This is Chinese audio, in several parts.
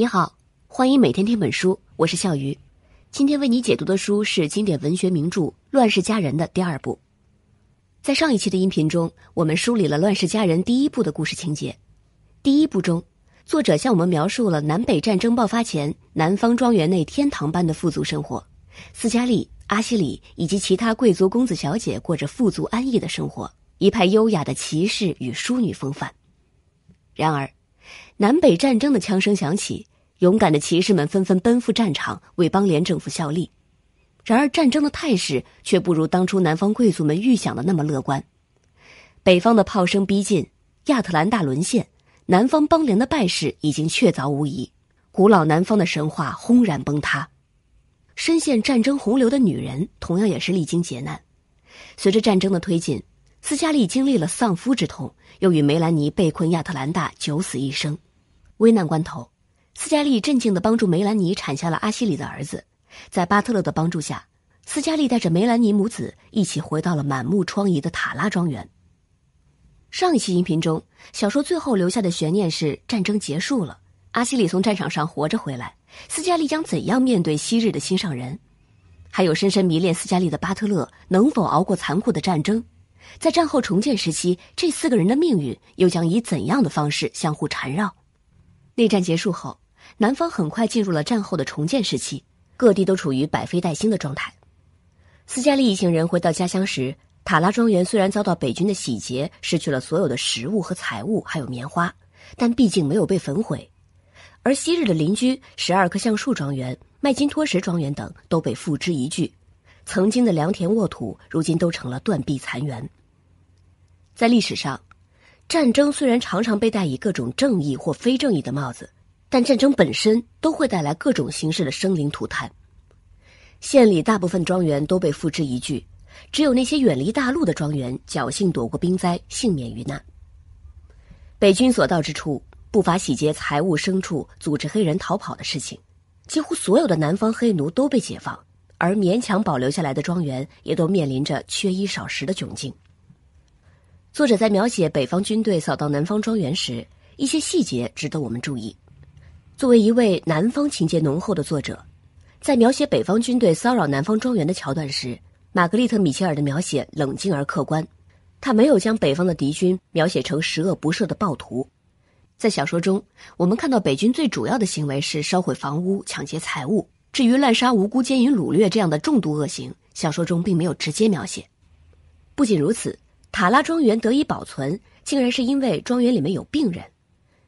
你好，欢迎每天听本书，我是笑鱼。今天为你解读的书是经典文学名著《乱世佳人》的第二部。在上一期的音频中，我们梳理了《乱世佳人》第一部的故事情节。第一部中，作者向我们描述了南北战争爆发前南方庄园内天堂般的富足生活，斯嘉丽、阿西里以及其他贵族公子小姐过着富足安逸的生活，一派优雅的骑士与淑女风范。然而，南北战争的枪声响起，勇敢的骑士们纷纷奔赴战场，为邦联政府效力。然而，战争的态势却不如当初南方贵族们预想的那么乐观。北方的炮声逼近，亚特兰大沦陷，南方邦联的败势已经确凿无疑。古老南方的神话轰然崩塌。深陷战争洪流的女人同样也是历经劫难。随着战争的推进。斯嘉丽经历了丧夫之痛，又与梅兰妮被困亚特兰大，九死一生。危难关头，斯嘉丽镇静地帮助梅兰妮产下了阿西里的儿子。在巴特勒的帮助下，斯嘉丽带着梅兰妮母子一起回到了满目疮痍的塔拉庄园。上一期音频中，小说最后留下的悬念是战争结束了，阿西里从战场上活着回来，斯嘉丽将怎样面对昔日的心上人？还有深深迷恋斯嘉丽的巴特勒能否熬过残酷的战争？在战后重建时期，这四个人的命运又将以怎样的方式相互缠绕？内战结束后，南方很快进入了战后的重建时期，各地都处于百废待兴的状态。斯嘉丽一行人回到家乡时，塔拉庄园虽然遭到北军的洗劫，失去了所有的食物和财物，还有棉花，但毕竟没有被焚毁。而昔日的邻居十二棵橡树庄园、麦金托什庄园等都被付之一炬。曾经的良田沃土，如今都成了断壁残垣。在历史上，战争虽然常常被戴以各种正义或非正义的帽子，但战争本身都会带来各种形式的生灵涂炭。县里大部分庄园都被付之一炬，只有那些远离大陆的庄园侥幸躲过兵灾，幸免于难。北军所到之处，不乏洗劫财物、牲畜、组织黑人逃跑的事情。几乎所有的南方黑奴都被解放。而勉强保留下来的庄园，也都面临着缺衣少食的窘境。作者在描写北方军队扫荡南方庄园时，一些细节值得我们注意。作为一位南方情节浓厚的作者，在描写北方军队骚扰南方庄园的桥段时，玛格丽特·米切尔的描写冷静而客观，他没有将北方的敌军描写成十恶不赦的暴徒。在小说中，我们看到北军最主要的行为是烧毁房屋、抢劫财物。至于滥杀无辜、奸淫掳掠这样的重度恶行，小说中并没有直接描写。不仅如此，塔拉庄园得以保存，竟然是因为庄园里面有病人。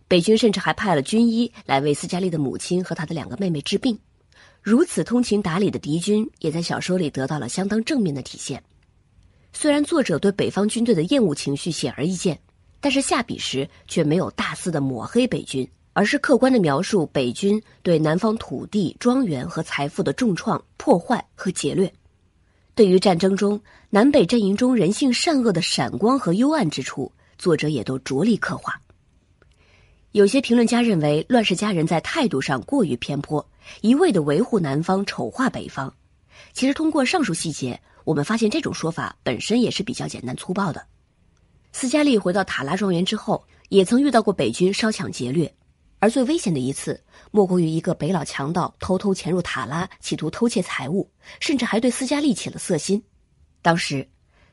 北军甚至还派了军医来为斯嘉丽的母亲和她的两个妹妹治病。如此通情达理的敌军，也在小说里得到了相当正面的体现。虽然作者对北方军队的厌恶情绪显而易见，但是下笔时却没有大肆的抹黑北军。而是客观的描述北军对南方土地、庄园和财富的重创、破坏和劫掠。对于战争中南北阵营中人性善恶的闪光和幽暗之处，作者也都着力刻画。有些评论家认为，《乱世佳人》在态度上过于偏颇，一味的维护南方、丑化北方。其实，通过上述细节，我们发现这种说法本身也是比较简单粗暴的。斯嘉丽回到塔拉庄园之后，也曾遇到过北军烧抢劫掠。而最危险的一次，莫过于一个北老强盗偷偷潜入塔拉，企图偷窃财物，甚至还对斯嘉丽起了色心。当时，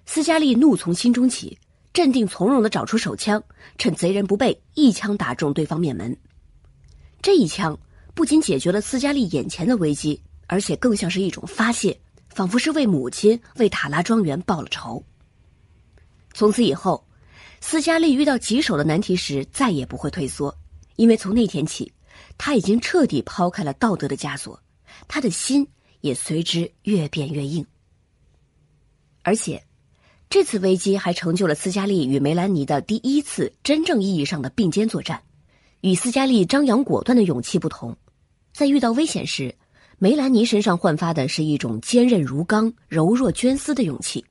斯嘉丽怒从心中起，镇定从容的找出手枪，趁贼人不备，一枪打中对方面门。这一枪不仅解决了斯嘉丽眼前的危机，而且更像是一种发泄，仿佛是为母亲、为塔拉庄园报了仇。从此以后，斯嘉丽遇到棘手的难题时，再也不会退缩。因为从那天起，他已经彻底抛开了道德的枷锁，他的心也随之越变越硬。而且，这次危机还成就了斯嘉丽与梅兰妮的第一次真正意义上的并肩作战。与斯嘉丽张扬果断的勇气不同，在遇到危险时，梅兰妮身上焕发的是一种坚韧如钢、柔弱绢丝的勇气。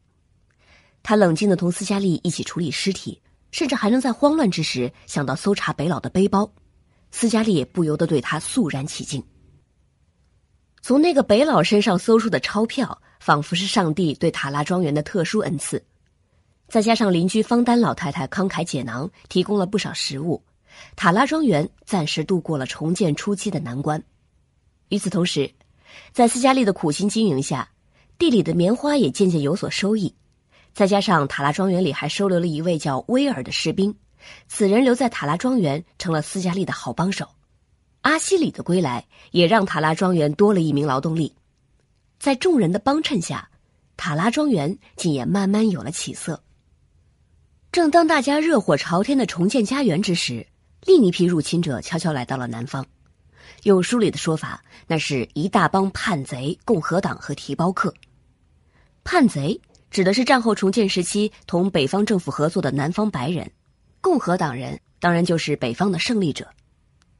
他冷静的同斯嘉丽一起处理尸体。甚至还能在慌乱之时想到搜查北老的背包，斯嘉丽也不由得对他肃然起敬。从那个北老身上搜出的钞票，仿佛是上帝对塔拉庄园的特殊恩赐，再加上邻居方丹老太太慷慨解囊，提供了不少食物，塔拉庄园暂时度过了重建初期的难关。与此同时，在斯嘉丽的苦心经营下，地里的棉花也渐渐有所收益。再加上塔拉庄园里还收留了一位叫威尔的士兵，此人留在塔拉庄园成了斯嘉丽的好帮手。阿西里的归来也让塔拉庄园多了一名劳动力。在众人的帮衬下，塔拉庄园竟也慢慢有了起色。正当大家热火朝天的重建家园之时，另一批入侵者悄悄来到了南方。用书里的说法，那是一大帮叛贼、共和党和提包客。叛贼指的是战后重建时期同北方政府合作的南方白人，共和党人当然就是北方的胜利者。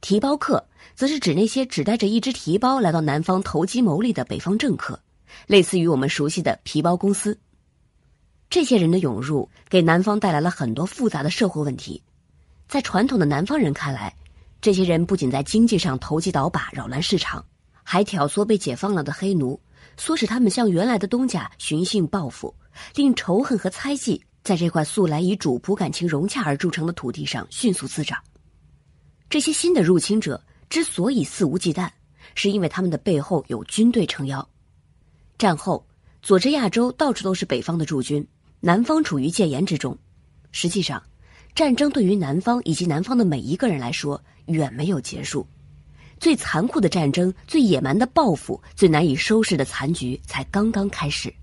提包客则是指那些只带着一只提包来到南方投机牟利的北方政客，类似于我们熟悉的皮包公司。这些人的涌入给南方带来了很多复杂的社会问题，在传统的南方人看来。这些人不仅在经济上投机倒把、扰乱市场，还挑唆被解放了的黑奴，唆使他们向原来的东家寻衅报复，令仇恨和猜忌在这块素来以主仆感情融洽而铸成的土地上迅速滋长。这些新的入侵者之所以肆无忌惮，是因为他们的背后有军队撑腰。战后，佐治亚州到处都是北方的驻军，南方处于戒严之中。实际上，战争对于南方以及南方的每一个人来说，远没有结束，最残酷的战争、最野蛮的报复、最难以收拾的残局才刚刚开始。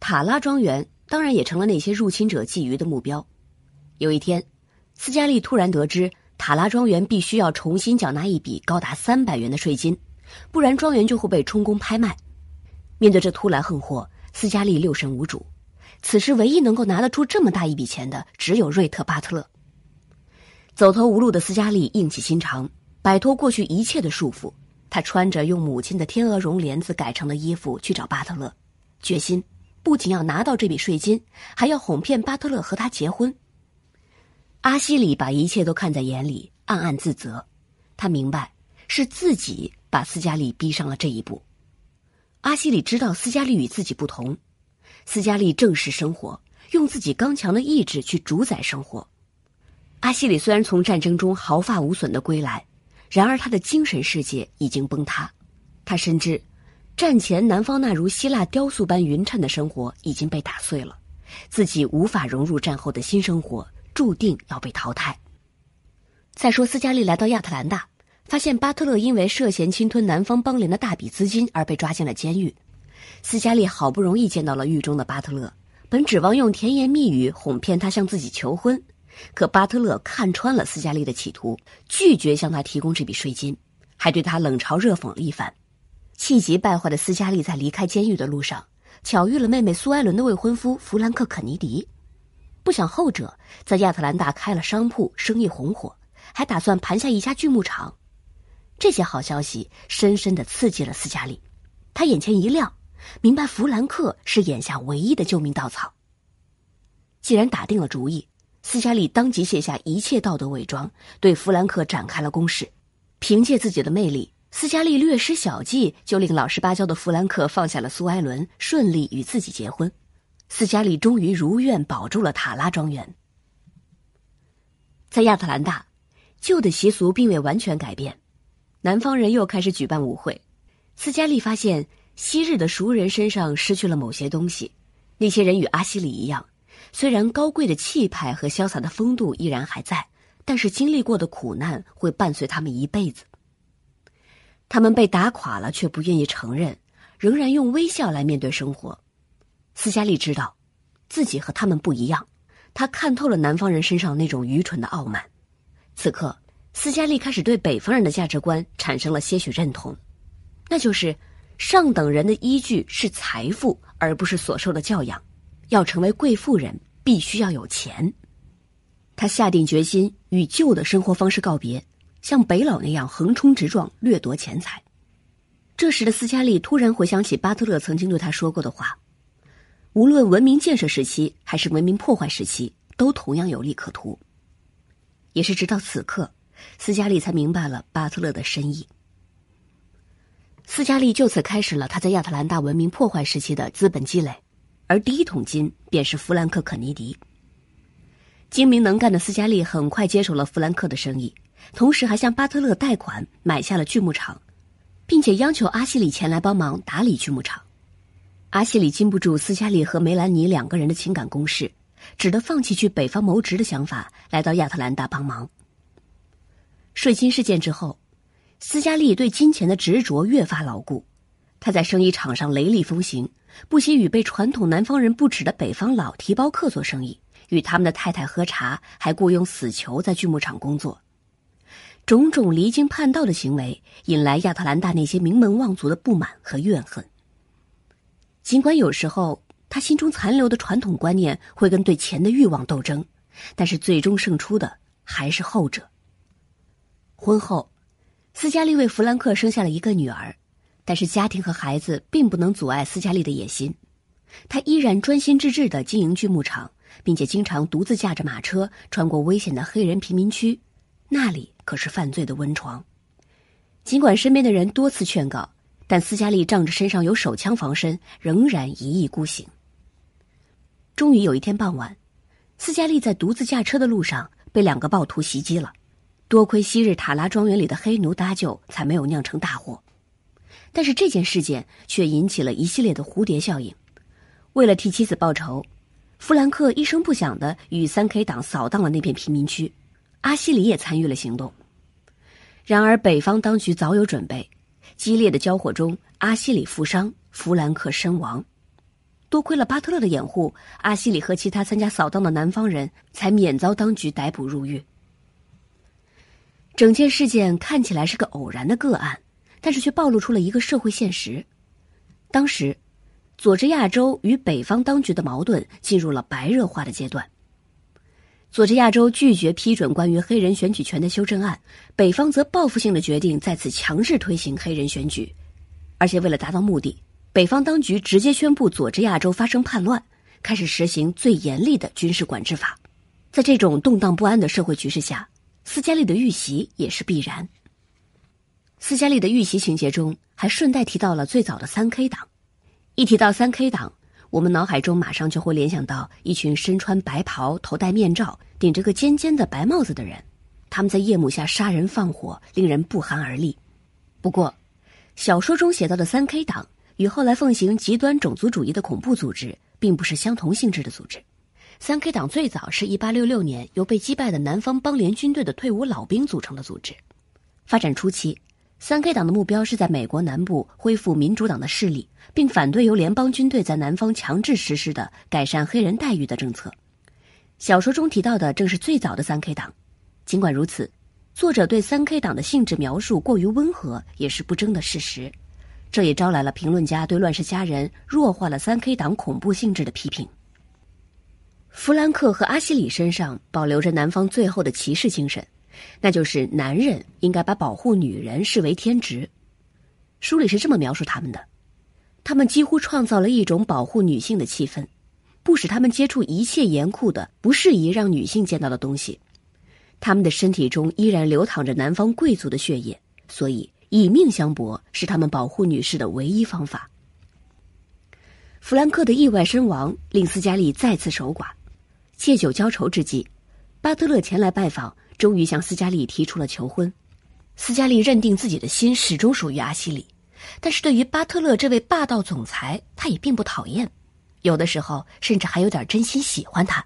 塔拉庄园当然也成了那些入侵者觊觎的目标。有一天，斯嘉丽突然得知塔拉庄园必须要重新缴纳一笔高达三百元的税金，不然庄园就会被充公拍卖。面对这突来横祸，斯嘉丽六神无主。此时，唯一能够拿得出这么大一笔钱的，只有瑞特·巴特勒。走投无路的斯嘉丽硬起心肠，摆脱过去一切的束缚。她穿着用母亲的天鹅绒帘子改成的衣服去找巴特勒，决心不仅要拿到这笔税金，还要哄骗巴特勒和他结婚。阿西里把一切都看在眼里，暗暗自责。他明白是自己把斯嘉丽逼上了这一步。阿西里知道斯嘉丽与自己不同，斯嘉丽正视生活，用自己刚强的意志去主宰生活。阿西里虽然从战争中毫发无损的归来，然而他的精神世界已经崩塌。他深知，战前南方那如希腊雕塑般匀称的生活已经被打碎了，自己无法融入战后的新生活，注定要被淘汰。再说，斯嘉丽来到亚特兰大，发现巴特勒因为涉嫌侵吞南方邦联的大笔资金而被抓进了监狱。斯嘉丽好不容易见到了狱中的巴特勒，本指望用甜言蜜语哄骗他向自己求婚。可巴特勒看穿了斯嘉丽的企图，拒绝向他提供这笔税金，还对他冷嘲热讽了一番。气急败坏的斯嘉丽在离开监狱的路上，巧遇了妹妹苏埃伦的未婚夫弗兰克·肯尼迪。不想后者在亚特兰大开了商铺，生意红火，还打算盘下一家锯木厂。这些好消息深深的刺激了斯嘉丽，她眼前一亮，明白弗兰克是眼下唯一的救命稻草。既然打定了主意。斯嘉丽当即卸下一切道德伪装，对弗兰克展开了攻势。凭借自己的魅力，斯嘉丽略施小计，就令老实巴交的弗兰克放下了苏埃伦，顺利与自己结婚。斯嘉丽终于如愿保住了塔拉庄园。在亚特兰大，旧的习俗并未完全改变，南方人又开始举办舞会。斯嘉丽发现昔日的熟人身上失去了某些东西，那些人与阿西里一样。虽然高贵的气派和潇洒的风度依然还在，但是经历过的苦难会伴随他们一辈子。他们被打垮了，却不愿意承认，仍然用微笑来面对生活。斯嘉丽知道，自己和他们不一样，他看透了南方人身上那种愚蠢的傲慢。此刻，斯嘉丽开始对北方人的价值观产生了些许认同，那就是上等人的依据是财富，而不是所受的教养。要成为贵妇人，必须要有钱。他下定决心与旧的生活方式告别，像北老那样横冲直撞，掠夺钱财。这时的斯嘉丽突然回想起巴特勒曾经对他说过的话：无论文明建设时期还是文明破坏时期，都同样有利可图。也是直到此刻，斯嘉丽才明白了巴特勒的深意。斯嘉丽就此开始了他在亚特兰大文明破坏时期的资本积累。而第一桶金便是弗兰克·肯尼迪。精明能干的斯嘉丽很快接手了弗兰克的生意，同时还向巴特勒贷款买下了锯木厂，并且央求阿西里前来帮忙打理锯木厂。阿西里禁不住斯嘉丽和梅兰妮两个人的情感攻势，只得放弃去北方谋职的想法，来到亚特兰大帮忙。税金事件之后，斯嘉丽对金钱的执着越发牢固，他在生意场上雷厉风行，不惜与被传统南方人不齿的北方老提包客做生意。与他们的太太喝茶，还雇佣死囚在锯木厂工作，种种离经叛道的行为引来亚特兰大那些名门望族的不满和怨恨。尽管有时候他心中残留的传统观念会跟对钱的欲望斗争，但是最终胜出的还是后者。婚后，斯嘉丽为弗兰克生下了一个女儿，但是家庭和孩子并不能阻碍斯嘉丽的野心，她依然专心致志的经营锯木厂。并且经常独自驾着马车穿过危险的黑人贫民区，那里可是犯罪的温床。尽管身边的人多次劝告，但斯嘉丽仗着身上有手枪防身，仍然一意孤行。终于有一天傍晚，斯嘉丽在独自驾车的路上被两个暴徒袭击了。多亏昔日塔拉庄园里的黑奴搭救，才没有酿成大祸。但是这件事件却引起了一系列的蝴蝶效应。为了替妻子报仇。弗兰克一声不响的与三 K 党扫荡了那片贫民区，阿西里也参与了行动。然而，北方当局早有准备，激烈的交火中，阿西里负伤，弗兰克身亡。多亏了巴特勒的掩护，阿西里和其他参加扫荡的南方人才免遭当局逮捕入狱。整件事件看起来是个偶然的个案，但是却暴露出了一个社会现实：当时。佐治亚州与北方当局的矛盾进入了白热化的阶段。佐治亚州拒绝批准关于黑人选举权的修正案，北方则报复性的决定再次强制推行黑人选举，而且为了达到目的，北方当局直接宣布佐治亚州发生叛乱，开始实行最严厉的军事管制法。在这种动荡不安的社会局势下，斯嘉丽的遇袭也是必然。斯嘉丽的遇袭情节中还顺带提到了最早的三 K 党。一提到三 K 党，我们脑海中马上就会联想到一群身穿白袍、头戴面罩、顶着个尖尖的白帽子的人，他们在夜幕下杀人放火，令人不寒而栗。不过，小说中写到的三 K 党与后来奉行极端种族主义的恐怖组织并不是相同性质的组织。三 K 党最早是一八六六年由被击败的南方邦联军队的退伍老兵组成的组织，发展初期。三 K 党的目标是在美国南部恢复民主党的势力，并反对由联邦军队在南方强制实施的改善黑人待遇的政策。小说中提到的正是最早的三 K 党。尽管如此，作者对三 K 党的性质描述过于温和，也是不争的事实。这也招来了评论家对《乱世佳人》弱化了三 K 党恐怖性质的批评。弗兰克和阿西里身上保留着南方最后的骑士精神。那就是男人应该把保护女人视为天职。书里是这么描述他们的：他们几乎创造了一种保护女性的气氛，不使他们接触一切严酷的、不适宜让女性见到的东西。他们的身体中依然流淌着南方贵族的血液，所以以命相搏是他们保护女士的唯一方法。弗兰克的意外身亡令斯嘉丽再次守寡，借酒浇愁之际，巴特勒前来拜访。终于向斯嘉丽提出了求婚。斯嘉丽认定自己的心始终属于阿西里，但是对于巴特勒这位霸道总裁，他也并不讨厌，有的时候甚至还有点真心喜欢他。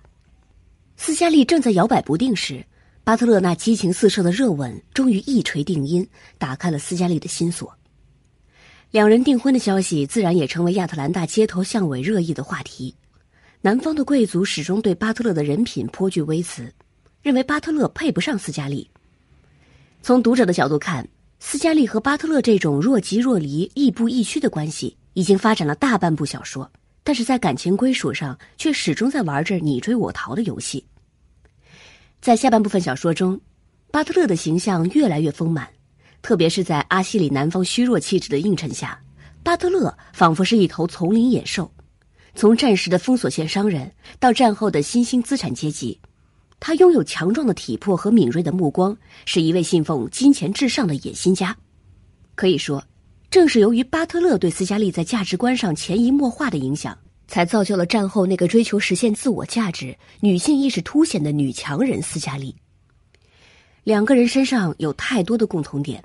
斯嘉丽正在摇摆不定时，巴特勒那激情四射的热吻终于一锤定音，打开了斯嘉丽的心锁。两人订婚的消息自然也成为亚特兰大街头巷尾热议的话题。南方的贵族始终对巴特勒的人品颇具微词。认为巴特勒配不上斯嘉丽。从读者的角度看，斯嘉丽和巴特勒这种若即若离、亦步亦趋的关系已经发展了大半部小说，但是在感情归属上却始终在玩着你追我逃的游戏。在下半部分小说中，巴特勒的形象越来越丰满，特别是在阿西里南方虚弱气质的映衬下，巴特勒仿佛是一头丛林野兽，从战时的封锁线商人到战后的新兴资产阶级。他拥有强壮的体魄和敏锐的目光，是一位信奉金钱至上的野心家。可以说，正是由于巴特勒对斯嘉丽在价值观上潜移默化的影响，才造就了战后那个追求实现自我价值、女性意识凸显的女强人斯嘉丽。两个人身上有太多的共同点，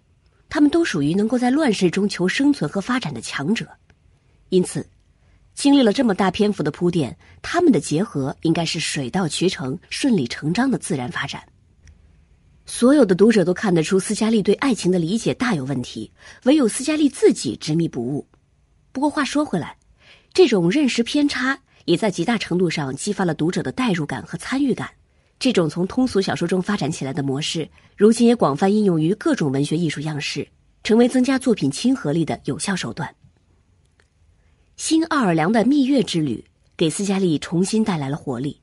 他们都属于能够在乱世中求生存和发展的强者，因此，经历了这么大篇幅的铺垫，他们的结合应该是水到渠成、顺理成章的自然发展。所有的读者都看得出斯嘉丽对爱情的理解大有问题，唯有斯嘉丽自己执迷不悟。不过话说回来，这种认识偏差也在极大程度上激发了读者的代入感和参与感。这种从通俗小说中发展起来的模式，如今也广泛应用于各种文学艺术样式，成为增加作品亲和力的有效手段。新奥尔良的蜜月之旅给斯嘉丽重新带来了活力。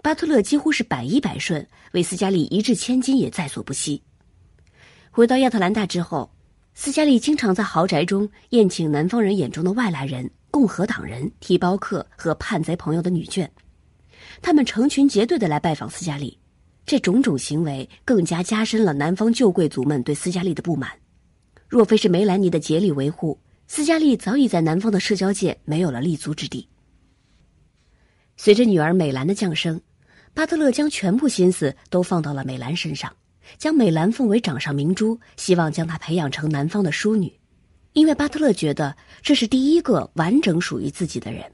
巴特勒几乎是百依百顺，为斯嘉丽一掷千金也在所不惜。回到亚特兰大之后，斯嘉丽经常在豪宅中宴请南方人眼中的外来人、共和党人、提包客和叛贼朋友的女眷，他们成群结队的来拜访斯嘉丽。这种种行为更加加深了南方旧贵族们对斯嘉丽的不满。若非是梅兰妮的竭力维护，斯嘉丽早已在南方的社交界没有了立足之地。随着女儿美兰的降生。巴特勒将全部心思都放到了美兰身上，将美兰奉为掌上明珠，希望将她培养成南方的淑女，因为巴特勒觉得这是第一个完整属于自己的人。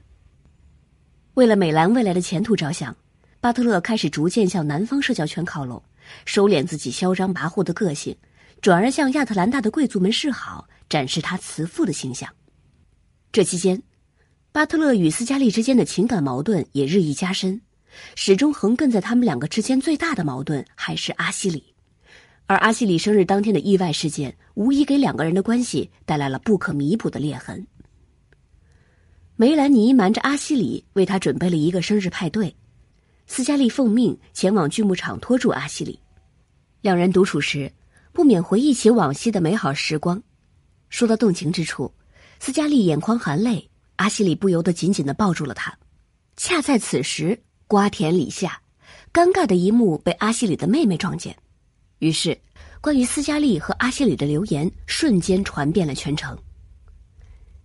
为了美兰未来的前途着想，巴特勒开始逐渐向南方社交圈靠拢，收敛自己嚣张跋扈的个性，转而向亚特兰大的贵族们示好，展示他慈父的形象。这期间，巴特勒与斯嘉丽之间的情感矛盾也日益加深。始终横亘在他们两个之间最大的矛盾还是阿西里，而阿西里生日当天的意外事件，无疑给两个人的关系带来了不可弥补的裂痕。梅兰妮瞒着阿西里，为他准备了一个生日派对，斯嘉丽奉命前往锯木厂拖住阿西里。两人独处时，不免回忆起往昔的美好时光。说到动情之处，斯嘉丽眼眶含泪，阿西里不由得紧紧的抱住了他。恰在此时。瓜田李下，尴尬的一幕被阿西里的妹妹撞见，于是，关于斯嘉丽和阿西里的流言瞬间传遍了全城。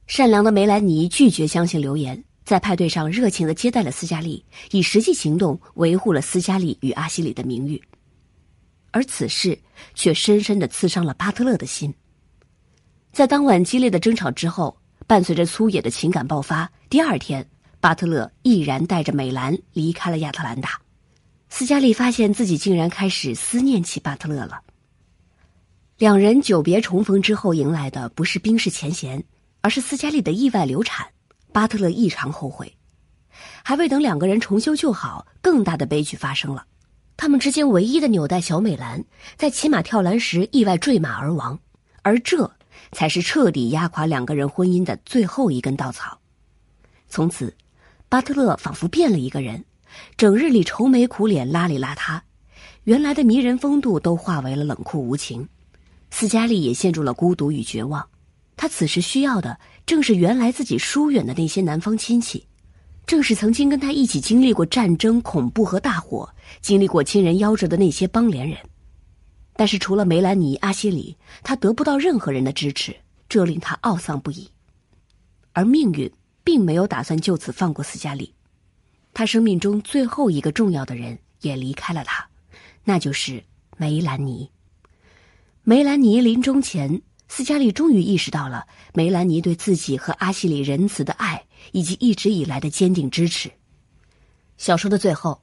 善良的梅兰妮拒绝相信流言，在派对上热情的接待了斯嘉丽，以实际行动维护了斯嘉丽与阿西里的名誉。而此事却深深的刺伤了巴特勒的心。在当晚激烈的争吵之后，伴随着粗野的情感爆发，第二天。巴特勒毅然带着美兰离开了亚特兰大，斯嘉丽发现自己竟然开始思念起巴特勒了。两人久别重逢之后，迎来的不是冰释前嫌，而是斯嘉丽的意外流产。巴特勒异常后悔，还未等两个人重修旧好，更大的悲剧发生了。他们之间唯一的纽带小美兰，在骑马跳栏时意外坠马而亡，而这才是彻底压垮两个人婚姻的最后一根稻草。从此。巴特勒仿佛变了一个人，整日里愁眉苦脸、邋里邋遢，原来的迷人风度都化为了冷酷无情。斯嘉丽也陷入了孤独与绝望，她此时需要的正是原来自己疏远的那些南方亲戚，正是曾经跟他一起经历过战争、恐怖和大火、经历过亲人夭折的那些邦联人。但是除了梅兰妮、阿西里，他得不到任何人的支持，这令他懊丧不已。而命运。并没有打算就此放过斯嘉丽，他生命中最后一个重要的人也离开了他，那就是梅兰妮。梅兰妮临终前，斯嘉丽终于意识到了梅兰妮对自己和阿西里仁慈的爱，以及一直以来的坚定支持。小说的最后，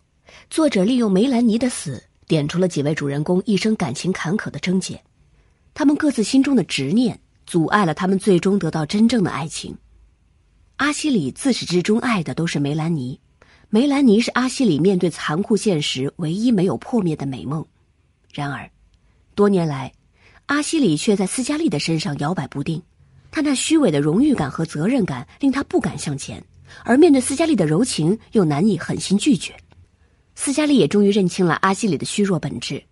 作者利用梅兰妮的死，点出了几位主人公一生感情坎坷的症结，他们各自心中的执念，阻碍了他们最终得到真正的爱情。阿西里自始至终爱的都是梅兰妮，梅兰妮是阿西里面对残酷现实唯一没有破灭的美梦。然而，多年来，阿西里却在斯嘉丽的身上摇摆不定。他那虚伪的荣誉感和责任感令他不敢向前，而面对斯嘉丽的柔情又难以狠心拒绝。斯嘉丽也终于认清了阿西里的虚弱本质：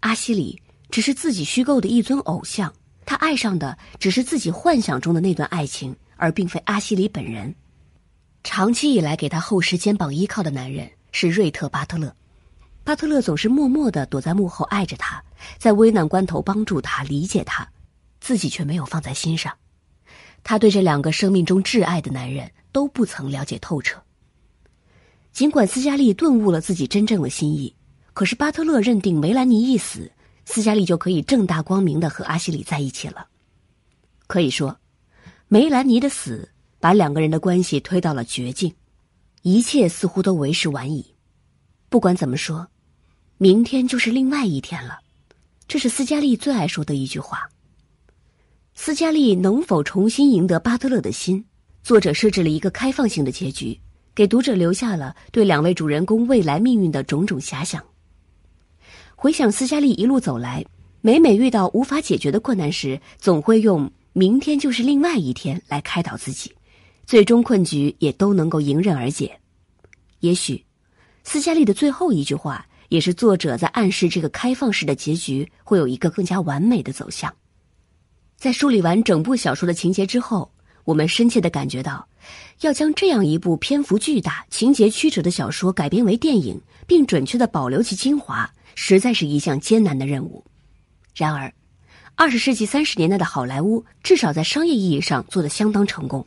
阿西里只是自己虚构的一尊偶像，他爱上的只是自己幻想中的那段爱情。而并非阿西里本人。长期以来给他厚实肩膀依靠的男人是瑞特·巴特勒。巴特勒总是默默的躲在幕后爱着他，在危难关头帮助他、理解他，自己却没有放在心上。他对这两个生命中挚爱的男人都不曾了解透彻。尽管斯嘉丽顿悟了自己真正的心意，可是巴特勒认定梅兰妮一死，斯嘉丽就可以正大光明的和阿西里在一起了。可以说，梅兰妮的死把两个人的关系推到了绝境，一切似乎都为时晚矣。不管怎么说，明天就是另外一天了，这是斯嘉丽最爱说的一句话。斯嘉丽能否重新赢得巴特勒的心？作者设置了一个开放性的结局。给读者留下了对两位主人公未来命运的种种遐想。回想斯嘉丽一路走来，每每遇到无法解决的困难时，总会用“明天就是另外一天”来开导自己，最终困局也都能够迎刃而解。也许，斯嘉丽的最后一句话，也是作者在暗示这个开放式的结局会有一个更加完美的走向。在梳理完整部小说的情节之后。我们深切的感觉到，要将这样一部篇幅巨大、情节曲折的小说改编为电影，并准确的保留其精华，实在是一项艰难的任务。然而，二十世纪三十年代的好莱坞至少在商业意义上做得相当成功。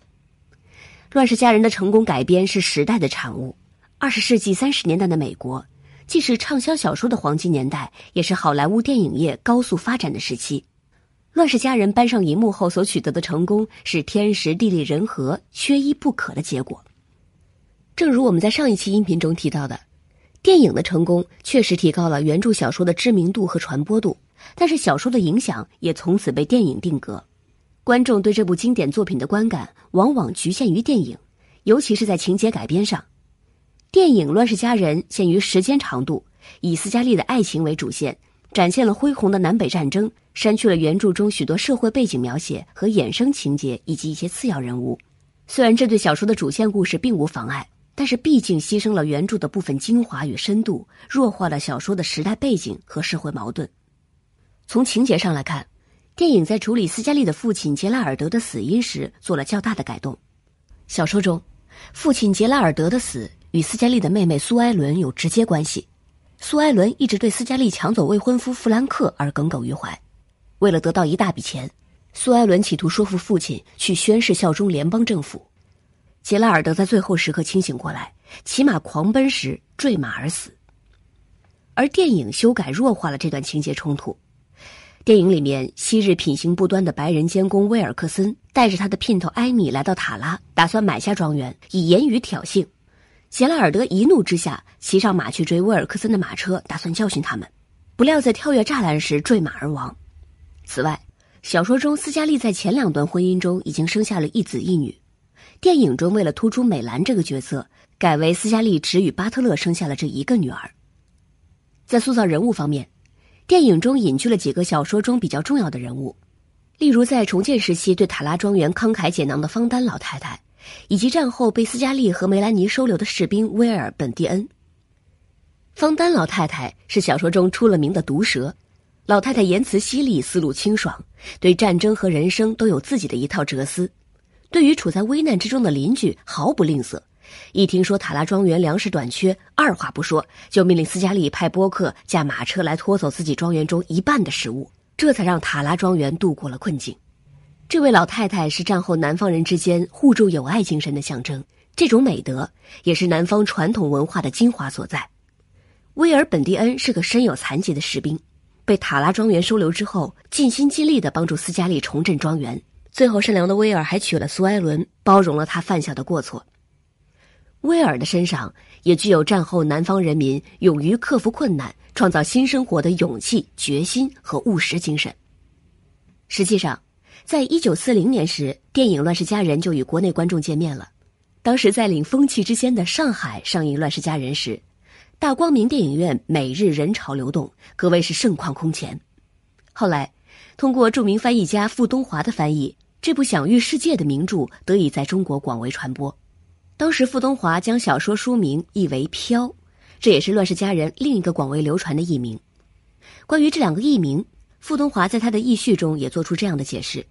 《乱世佳人》的成功改编是时代的产物。二十世纪三十年代的美国，既是畅销小说的黄金年代，也是好莱坞电影业高速发展的时期。《乱世佳人》搬上银幕后所取得的成功是天时地利人和缺一不可的结果。正如我们在上一期音频中提到的，电影的成功确实提高了原著小说的知名度和传播度，但是小说的影响也从此被电影定格。观众对这部经典作品的观感往往局限于电影，尤其是在情节改编上。电影《乱世佳人》限于时间长度，以斯嘉丽的爱情为主线。展现了恢宏的南北战争，删去了原著中许多社会背景描写和衍生情节以及一些次要人物。虽然这对小说的主线故事并无妨碍，但是毕竟牺牲了原著的部分精华与深度，弱化了小说的时代背景和社会矛盾。从情节上来看，电影在处理斯嘉丽的父亲杰拉尔德的死因时做了较大的改动。小说中，父亲杰拉尔德的死与斯嘉丽的妹妹苏埃伦有直接关系。苏埃伦一直对斯嘉丽抢走未婚夫弗兰克而耿耿于怀，为了得到一大笔钱，苏埃伦企图说服父亲去宣誓效忠联邦政府。杰拉尔德在最后时刻清醒过来，骑马狂奔时坠马而死。而电影修改弱化了这段情节冲突。电影里面，昔日品行不端的白人监工威尔克森带着他的姘头艾米来到塔拉，打算买下庄园，以言语挑衅。杰拉尔德一怒之下，骑上马去追威尔克森的马车，打算教训他们。不料在跳跃栅栏时坠马而亡。此外，小说中斯嘉丽在前两段婚姻中已经生下了一子一女。电影中为了突出美兰这个角色，改为斯嘉丽只与巴特勒生下了这一个女儿。在塑造人物方面，电影中隐去了几个小说中比较重要的人物，例如在重建时期对塔拉庄园慷慨解囊的方丹老太太。以及战后被斯嘉丽和梅兰妮收留的士兵威尔本蒂恩。方丹老太太是小说中出了名的毒舌，老太太言辞犀利，思路清爽，对战争和人生都有自己的一套哲思。对于处在危难之中的邻居毫不吝啬，一听说塔拉庄园粮食短缺，二话不说就命令斯嘉丽派波克驾马车来拖走自己庄园中一半的食物，这才让塔拉庄园度过了困境。这位老太太是战后南方人之间互助友爱精神的象征，这种美德也是南方传统文化的精华所在。威尔本蒂恩是个身有残疾的士兵，被塔拉庄园收留之后，尽心尽力地帮助斯嘉丽重振庄园。最后，善良的威尔还娶了苏埃伦，包容了他犯下的过错。威尔的身上也具有战后南方人民勇于克服困难、创造新生活的勇气、决心和务实精神。实际上。在一九四零年时，电影《乱世佳人》就与国内观众见面了。当时在领风气之先的上海上映《乱世佳人》时，大光明电影院每日人潮流动，可谓是盛况空前。后来，通过著名翻译家傅东华的翻译，这部享誉世界的名著得以在中国广为传播。当时，傅东华将小说书名译为《飘》，这也是《乱世佳人》另一个广为流传的译名。关于这两个译名，傅东华在他的译序中也做出这样的解释。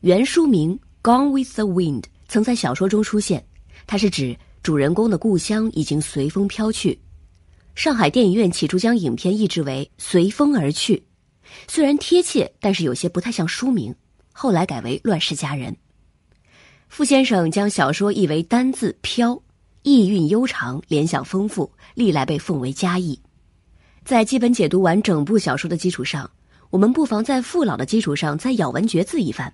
原书名《Gone with the Wind》曾在小说中出现，它是指主人公的故乡已经随风飘去。上海电影院起初将影片译制为《随风而去》，虽然贴切，但是有些不太像书名。后来改为《乱世佳人》。傅先生将小说译为单字“飘”，意蕴悠长，联想丰富，历来被奉为佳译。在基本解读完整部小说的基础上，我们不妨在傅老的基础上再咬文嚼字一番。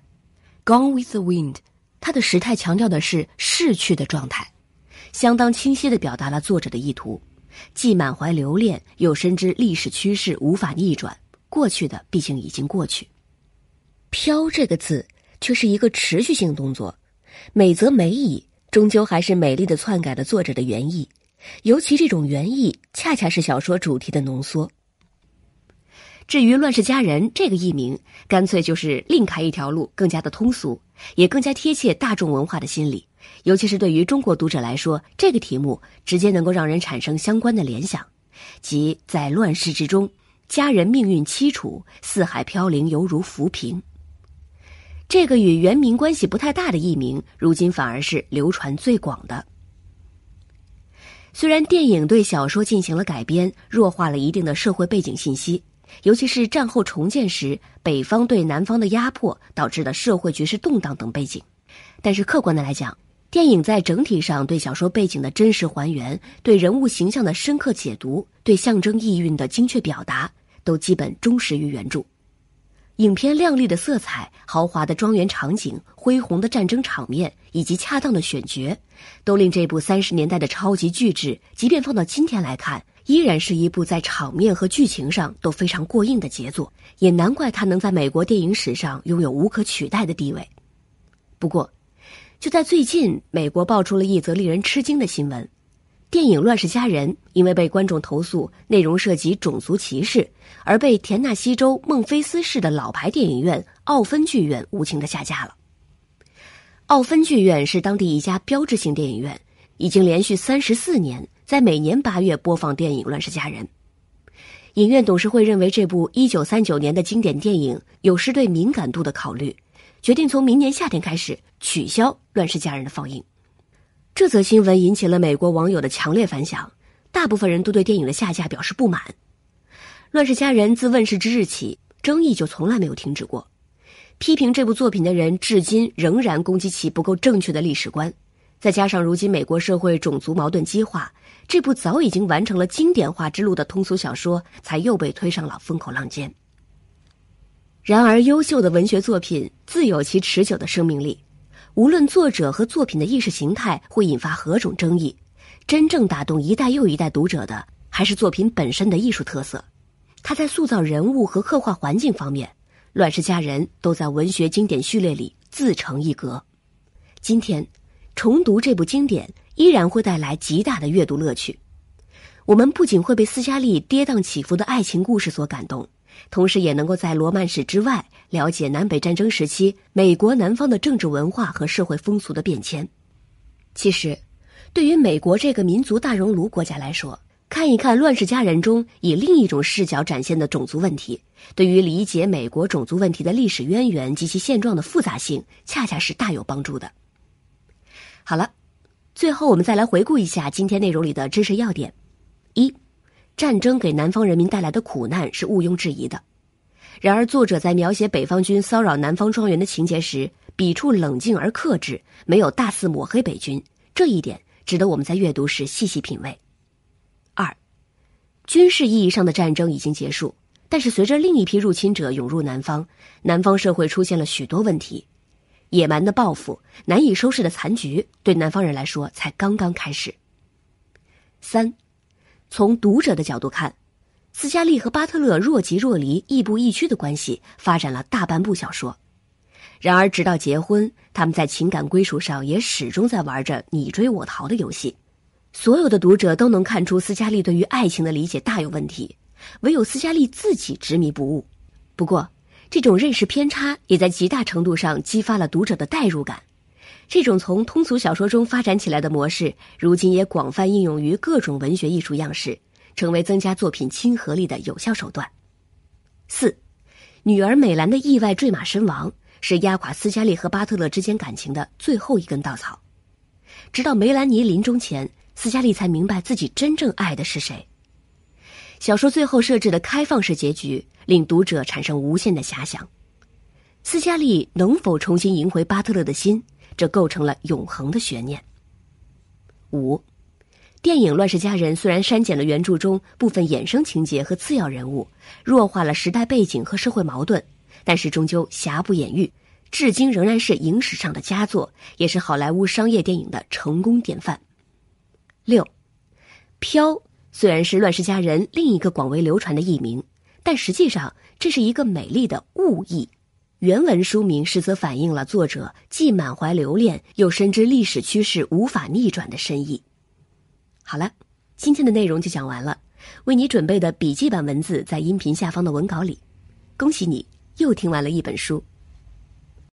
Gone with the wind，它的时态强调的是逝去的状态，相当清晰地表达了作者的意图，既满怀留恋，又深知历史趋势无法逆转，过去的毕竟已经过去。飘这个字却是一个持续性动作，美则美矣。终究还是美丽的篡改了作者的原意，尤其这种原意恰恰是小说主题的浓缩。至于《乱世佳人》这个译名，干脆就是另开一条路，更加的通俗，也更加贴切大众文化的心理。尤其是对于中国读者来说，这个题目直接能够让人产生相关的联想，即在乱世之中，佳人命运凄楚，四海飘零，犹如浮萍。这个与原名关系不太大的译名，如今反而是流传最广的。虽然电影对小说进行了改编，弱化了一定的社会背景信息，尤其是战后重建时北方对南方的压迫导致的社会局势动荡等背景，但是客观的来讲，电影在整体上对小说背景的真实还原、对人物形象的深刻解读、对象征意蕴的精确表达，都基本忠实于原著。影片亮丽的色彩、豪华的庄园场景、恢宏的战争场面以及恰当的选角，都令这部三十年代的超级巨制，即便放到今天来看，依然是一部在场面和剧情上都非常过硬的杰作。也难怪它能在美国电影史上拥有无可取代的地位。不过，就在最近，美国爆出了一则令人吃惊的新闻。电影《乱世佳人》因为被观众投诉内容涉及种族歧视，而被田纳西州孟菲斯市的老牌电影院奥芬剧院无情的下架了。奥芬剧院是当地一家标志性电影院，已经连续三十四年在每年八月播放电影《乱世佳人》。影院董事会认为这部一九三九年的经典电影有失对敏感度的考虑，决定从明年夏天开始取消《乱世佳人》的放映。这则新闻引起了美国网友的强烈反响，大部分人都对电影的下架表示不满。《乱世佳人》自问世之日起，争议就从来没有停止过。批评这部作品的人至今仍然攻击其不够正确的历史观，再加上如今美国社会种族矛盾激化，这部早已经完成了经典化之路的通俗小说才又被推上了风口浪尖。然而，优秀的文学作品自有其持久的生命力。无论作者和作品的意识形态会引发何种争议，真正打动一代又一代读者的，还是作品本身的艺术特色。他在塑造人物和刻画环境方面，《乱世佳人》都在文学经典序列里自成一格。今天，重读这部经典依然会带来极大的阅读乐趣。我们不仅会被斯嘉丽跌宕起伏的爱情故事所感动。同时，也能够在罗曼史之外了解南北战争时期美国南方的政治文化和社会风俗的变迁。其实，对于美国这个民族大熔炉国家来说，看一看《乱世佳人》中以另一种视角展现的种族问题，对于理解美国种族问题的历史渊源及其现状的复杂性，恰恰是大有帮助的。好了，最后我们再来回顾一下今天内容里的知识要点：一。战争给南方人民带来的苦难是毋庸置疑的，然而作者在描写北方军骚扰南方庄园的情节时，笔触冷静而克制，没有大肆抹黑北军，这一点值得我们在阅读时细细品味。二，军事意义上的战争已经结束，但是随着另一批入侵者涌入南方，南方社会出现了许多问题，野蛮的报复、难以收拾的残局，对南方人来说才刚刚开始。三。从读者的角度看，斯嘉丽和巴特勒若即若离、亦步亦趋的关系发展了大半部小说。然而，直到结婚，他们在情感归属上也始终在玩着你追我逃的游戏。所有的读者都能看出斯嘉丽对于爱情的理解大有问题，唯有斯嘉丽自己执迷不悟。不过，这种认识偏差也在极大程度上激发了读者的代入感。这种从通俗小说中发展起来的模式，如今也广泛应用于各种文学艺术样式，成为增加作品亲和力的有效手段。四，女儿美兰的意外坠马身亡，是压垮斯嘉丽和巴特勒之间感情的最后一根稻草。直到梅兰妮临终前，斯嘉丽才明白自己真正爱的是谁。小说最后设置的开放式结局，令读者产生无限的遐想：斯嘉丽能否重新赢回巴特勒的心？这构成了永恒的悬念。五，电影《乱世佳人》虽然删减了原著中部分衍生情节和次要人物，弱化了时代背景和社会矛盾，但是终究瑕不掩瑜，至今仍然是影史上的佳作，也是好莱坞商业电影的成功典范。六，飘虽然是《乱世佳人》另一个广为流传的译名，但实际上这是一个美丽的误译。原文书名实则反映了作者既满怀留恋，又深知历史趋势无法逆转的深意。好了，今天的内容就讲完了。为你准备的笔记版文字在音频下方的文稿里。恭喜你又听完了一本书。